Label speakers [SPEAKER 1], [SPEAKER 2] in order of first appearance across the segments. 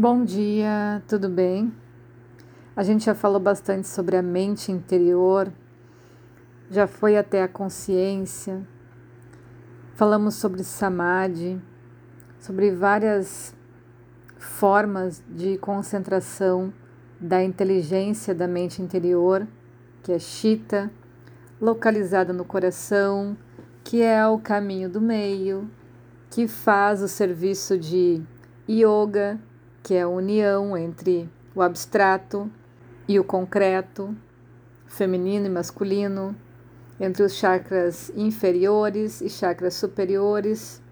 [SPEAKER 1] Bom dia, tudo bem? A gente já falou bastante sobre a mente interior, já foi até a consciência, falamos sobre samadhi, sobre várias formas de concentração da inteligência da mente interior, que é Chita, localizada no coração, que é o caminho do meio, que faz o serviço de yoga que é a união entre o abstrato e o concreto, feminino e masculino, entre os chakras inferiores e chakras superiores,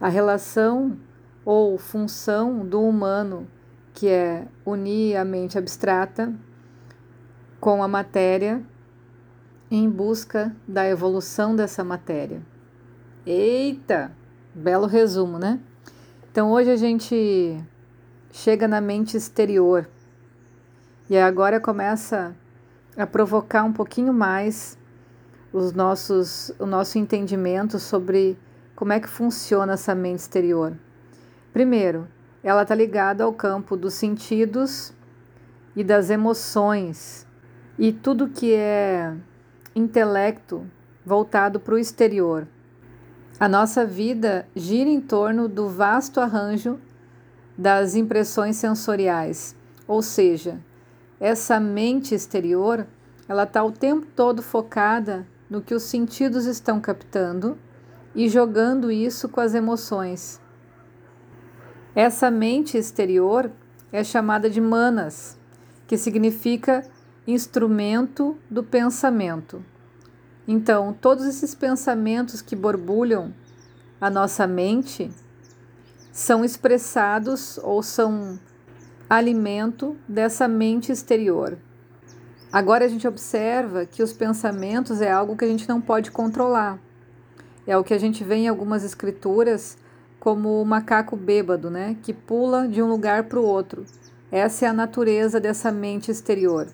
[SPEAKER 1] a relação ou função do humano, que é unir a mente abstrata com a matéria em busca da evolução dessa matéria. Eita, belo resumo, né? Então hoje a gente chega na mente exterior. E agora começa a provocar um pouquinho mais os nossos, o nosso entendimento sobre como é que funciona essa mente exterior. Primeiro, ela está ligada ao campo dos sentidos e das emoções e tudo que é intelecto voltado para o exterior. A nossa vida gira em torno do vasto arranjo das impressões sensoriais, ou seja, essa mente exterior, ela está o tempo todo focada no que os sentidos estão captando e jogando isso com as emoções. Essa mente exterior é chamada de manas, que significa instrumento do pensamento. Então, todos esses pensamentos que borbulham a nossa mente são expressados ou são alimento dessa mente exterior. Agora a gente observa que os pensamentos é algo que a gente não pode controlar. É o que a gente vê em algumas escrituras como o macaco bêbado, né, que pula de um lugar para o outro. Essa é a natureza dessa mente exterior.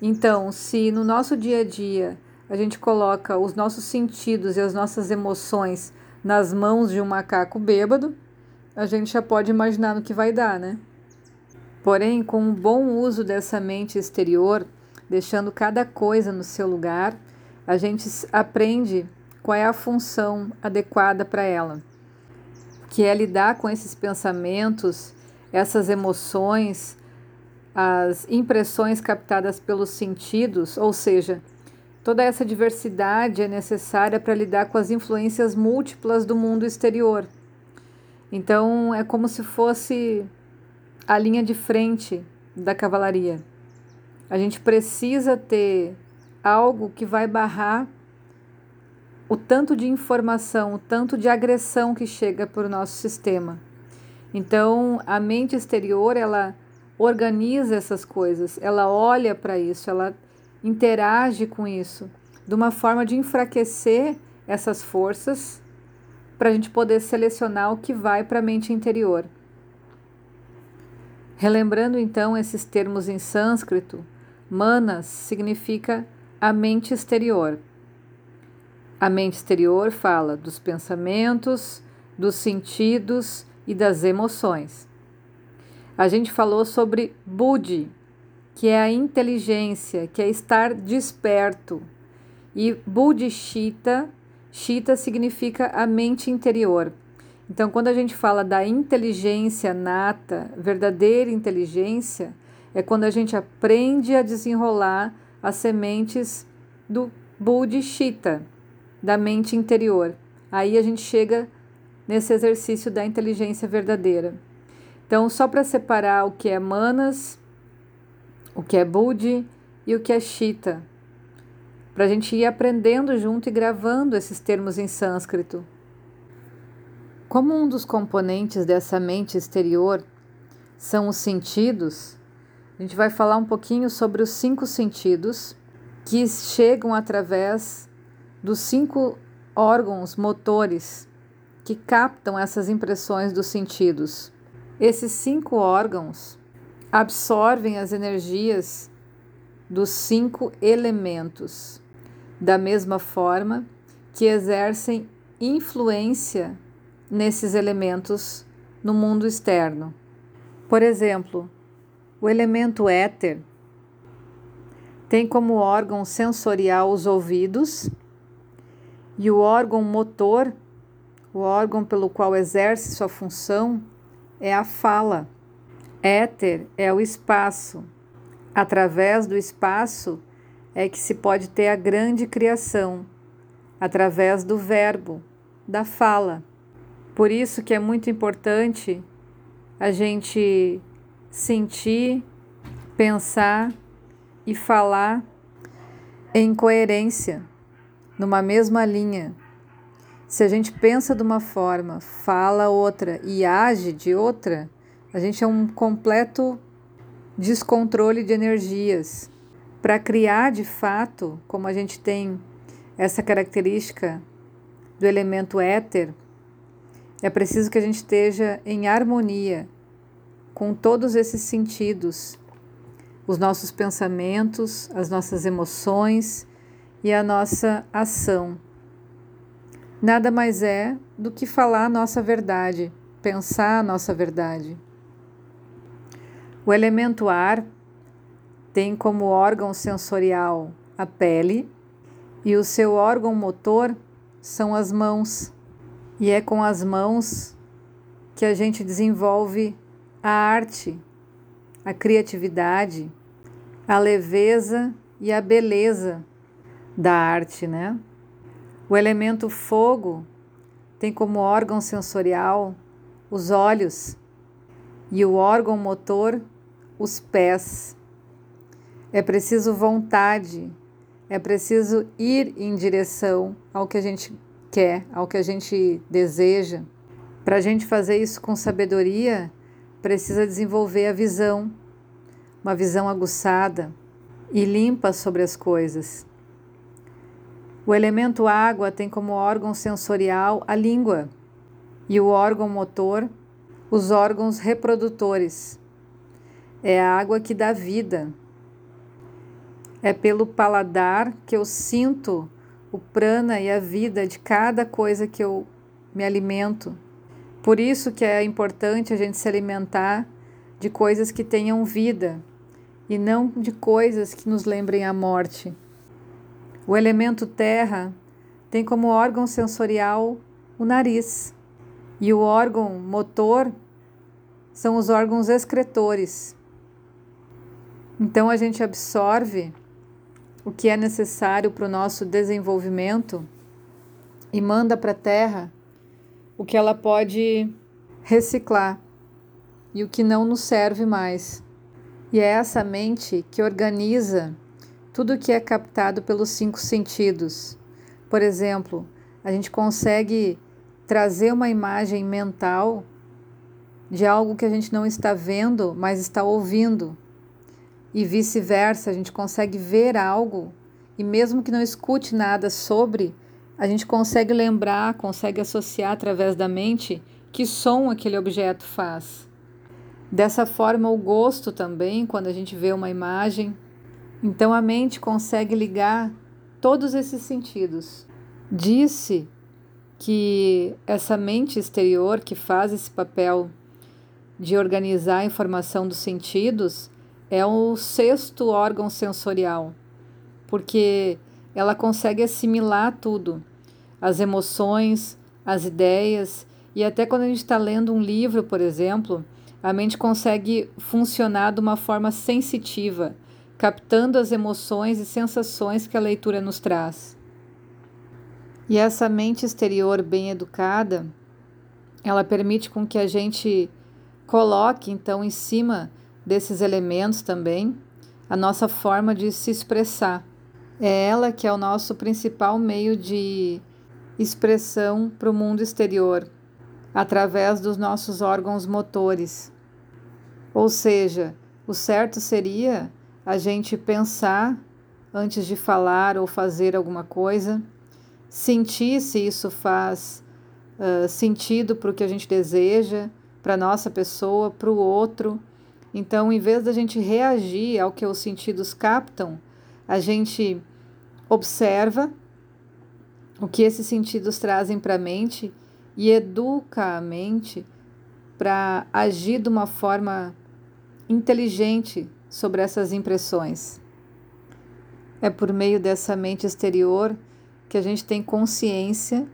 [SPEAKER 1] Então, se no nosso dia a dia a gente coloca os nossos sentidos e as nossas emoções nas mãos de um macaco bêbado, a gente já pode imaginar no que vai dar, né? Porém, com um bom uso dessa mente exterior, deixando cada coisa no seu lugar, a gente aprende qual é a função adequada para ela, que é lidar com esses pensamentos, essas emoções, as impressões captadas pelos sentidos, ou seja, toda essa diversidade é necessária para lidar com as influências múltiplas do mundo exterior. Então é como se fosse a linha de frente da cavalaria. A gente precisa ter algo que vai barrar o tanto de informação, o tanto de agressão que chega para o nosso sistema. Então, a mente exterior, ela organiza essas coisas, ela olha para isso, ela interage com isso, de uma forma de enfraquecer essas forças para a gente poder selecionar o que vai para a mente interior. Relembrando então esses termos em sânscrito, manas significa a mente exterior. A mente exterior fala dos pensamentos, dos sentidos e das emoções. A gente falou sobre buddhi, que é a inteligência, que é estar desperto, e buddhishita Chita significa a mente interior. Então, quando a gente fala da inteligência nata, verdadeira inteligência, é quando a gente aprende a desenrolar as sementes do Bodhichitta, da mente interior. Aí a gente chega nesse exercício da inteligência verdadeira. Então, só para separar o que é manas, o que é Buddhi e o que é Chitta para a gente ir aprendendo junto e gravando esses termos em sânscrito. Como um dos componentes dessa mente exterior são os sentidos, a gente vai falar um pouquinho sobre os cinco sentidos que chegam através dos cinco órgãos motores que captam essas impressões dos sentidos. Esses cinco órgãos absorvem as energias dos cinco elementos da mesma forma que exercem influência nesses elementos no mundo externo. Por exemplo, o elemento éter tem como órgão sensorial os ouvidos e o órgão motor, o órgão pelo qual exerce sua função, é a fala. Éter é o espaço. Através do espaço é que se pode ter a grande criação, através do verbo, da fala. Por isso que é muito importante a gente sentir, pensar e falar em coerência, numa mesma linha. Se a gente pensa de uma forma, fala outra e age de outra, a gente é um completo descontrole de energias. Para criar de fato, como a gente tem essa característica do elemento éter, é preciso que a gente esteja em harmonia com todos esses sentidos, os nossos pensamentos, as nossas emoções e a nossa ação. Nada mais é do que falar a nossa verdade, pensar a nossa verdade. O elemento ar tem como órgão sensorial a pele e o seu órgão motor são as mãos. E é com as mãos que a gente desenvolve a arte, a criatividade, a leveza e a beleza da arte, né? O elemento fogo tem como órgão sensorial os olhos e o órgão motor os pés. É preciso vontade, é preciso ir em direção ao que a gente quer, ao que a gente deseja. Para a gente fazer isso com sabedoria, precisa desenvolver a visão, uma visão aguçada e limpa sobre as coisas. O elemento água tem como órgão sensorial a língua e o órgão motor os órgãos reprodutores. É a água que dá vida. É pelo paladar que eu sinto o prana e a vida de cada coisa que eu me alimento. Por isso que é importante a gente se alimentar de coisas que tenham vida e não de coisas que nos lembrem a morte. O elemento terra tem como órgão sensorial o nariz e o órgão motor são os órgãos excretores. Então a gente absorve o que é necessário para o nosso desenvolvimento e manda para a Terra o que ela pode reciclar e o que não nos serve mais. E é essa mente que organiza tudo o que é captado pelos cinco sentidos. Por exemplo, a gente consegue trazer uma imagem mental de algo que a gente não está vendo, mas está ouvindo e vice-versa, a gente consegue ver algo e mesmo que não escute nada sobre, a gente consegue lembrar, consegue associar através da mente que som aquele objeto faz. Dessa forma, o gosto também, quando a gente vê uma imagem. Então, a mente consegue ligar todos esses sentidos. Disse que essa mente exterior que faz esse papel de organizar a informação dos sentidos é o sexto órgão sensorial, porque ela consegue assimilar tudo, as emoções, as ideias, e até quando a gente está lendo um livro, por exemplo, a mente consegue funcionar de uma forma sensitiva, captando as emoções e sensações que a leitura nos traz. E essa mente exterior bem educada, ela permite com que a gente coloque então em cima desses elementos também a nossa forma de se expressar. É ela que é o nosso principal meio de expressão para o mundo exterior, através dos nossos órgãos motores. Ou seja, o certo seria a gente pensar antes de falar ou fazer alguma coisa, sentir se isso faz uh, sentido para o que a gente deseja, para a nossa pessoa, para o outro então, em vez da gente reagir ao que os sentidos captam, a gente observa o que esses sentidos trazem para a mente e educa a mente para agir de uma forma inteligente sobre essas impressões. É por meio dessa mente exterior que a gente tem consciência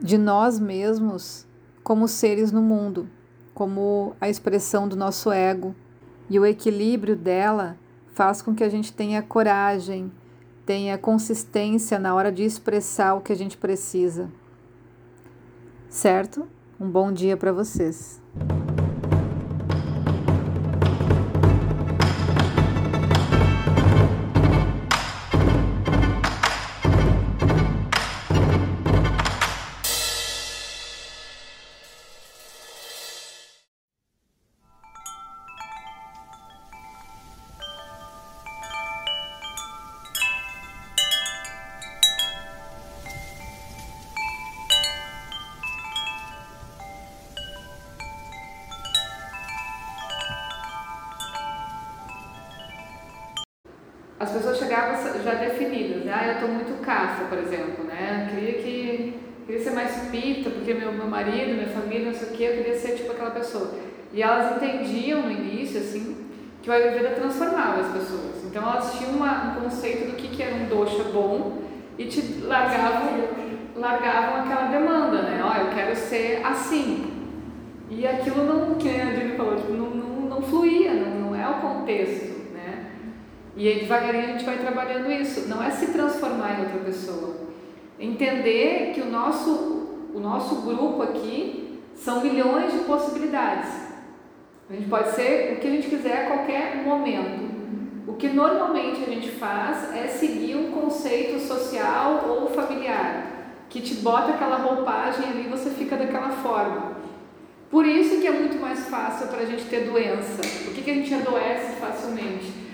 [SPEAKER 1] de nós mesmos como seres no mundo, como a expressão do nosso ego. E o equilíbrio dela faz com que a gente tenha coragem, tenha consistência na hora de expressar o que a gente precisa. Certo? Um bom dia para vocês.
[SPEAKER 2] As pessoas chegavam já definidas, né? Ah, eu estou muito caça, por exemplo, né? Queria que queria ser mais pita, porque meu, meu marido, minha família, não sei o que, eu queria ser tipo aquela pessoa. E elas entendiam no início, assim, que o Ayurveda transformava as pessoas. Então elas tinham uma, um conceito do que, que era um dosha bom e te largavam, largavam aquela demanda, né? Ó, oh, eu quero ser assim. E aquilo não, que a Dini falou, tipo, não, não, não fluía, não, não é o contexto. E aí, devagarinho a gente vai trabalhando isso. Não é se transformar em outra pessoa. Entender que o nosso, o nosso grupo aqui são milhões de possibilidades. A gente pode ser o que a gente quiser a qualquer momento. O que normalmente a gente faz é seguir um conceito social ou familiar, que te bota aquela roupagem ali e você fica daquela forma. Por isso que é muito mais fácil para a gente ter doença. Por que, que a gente adoece facilmente?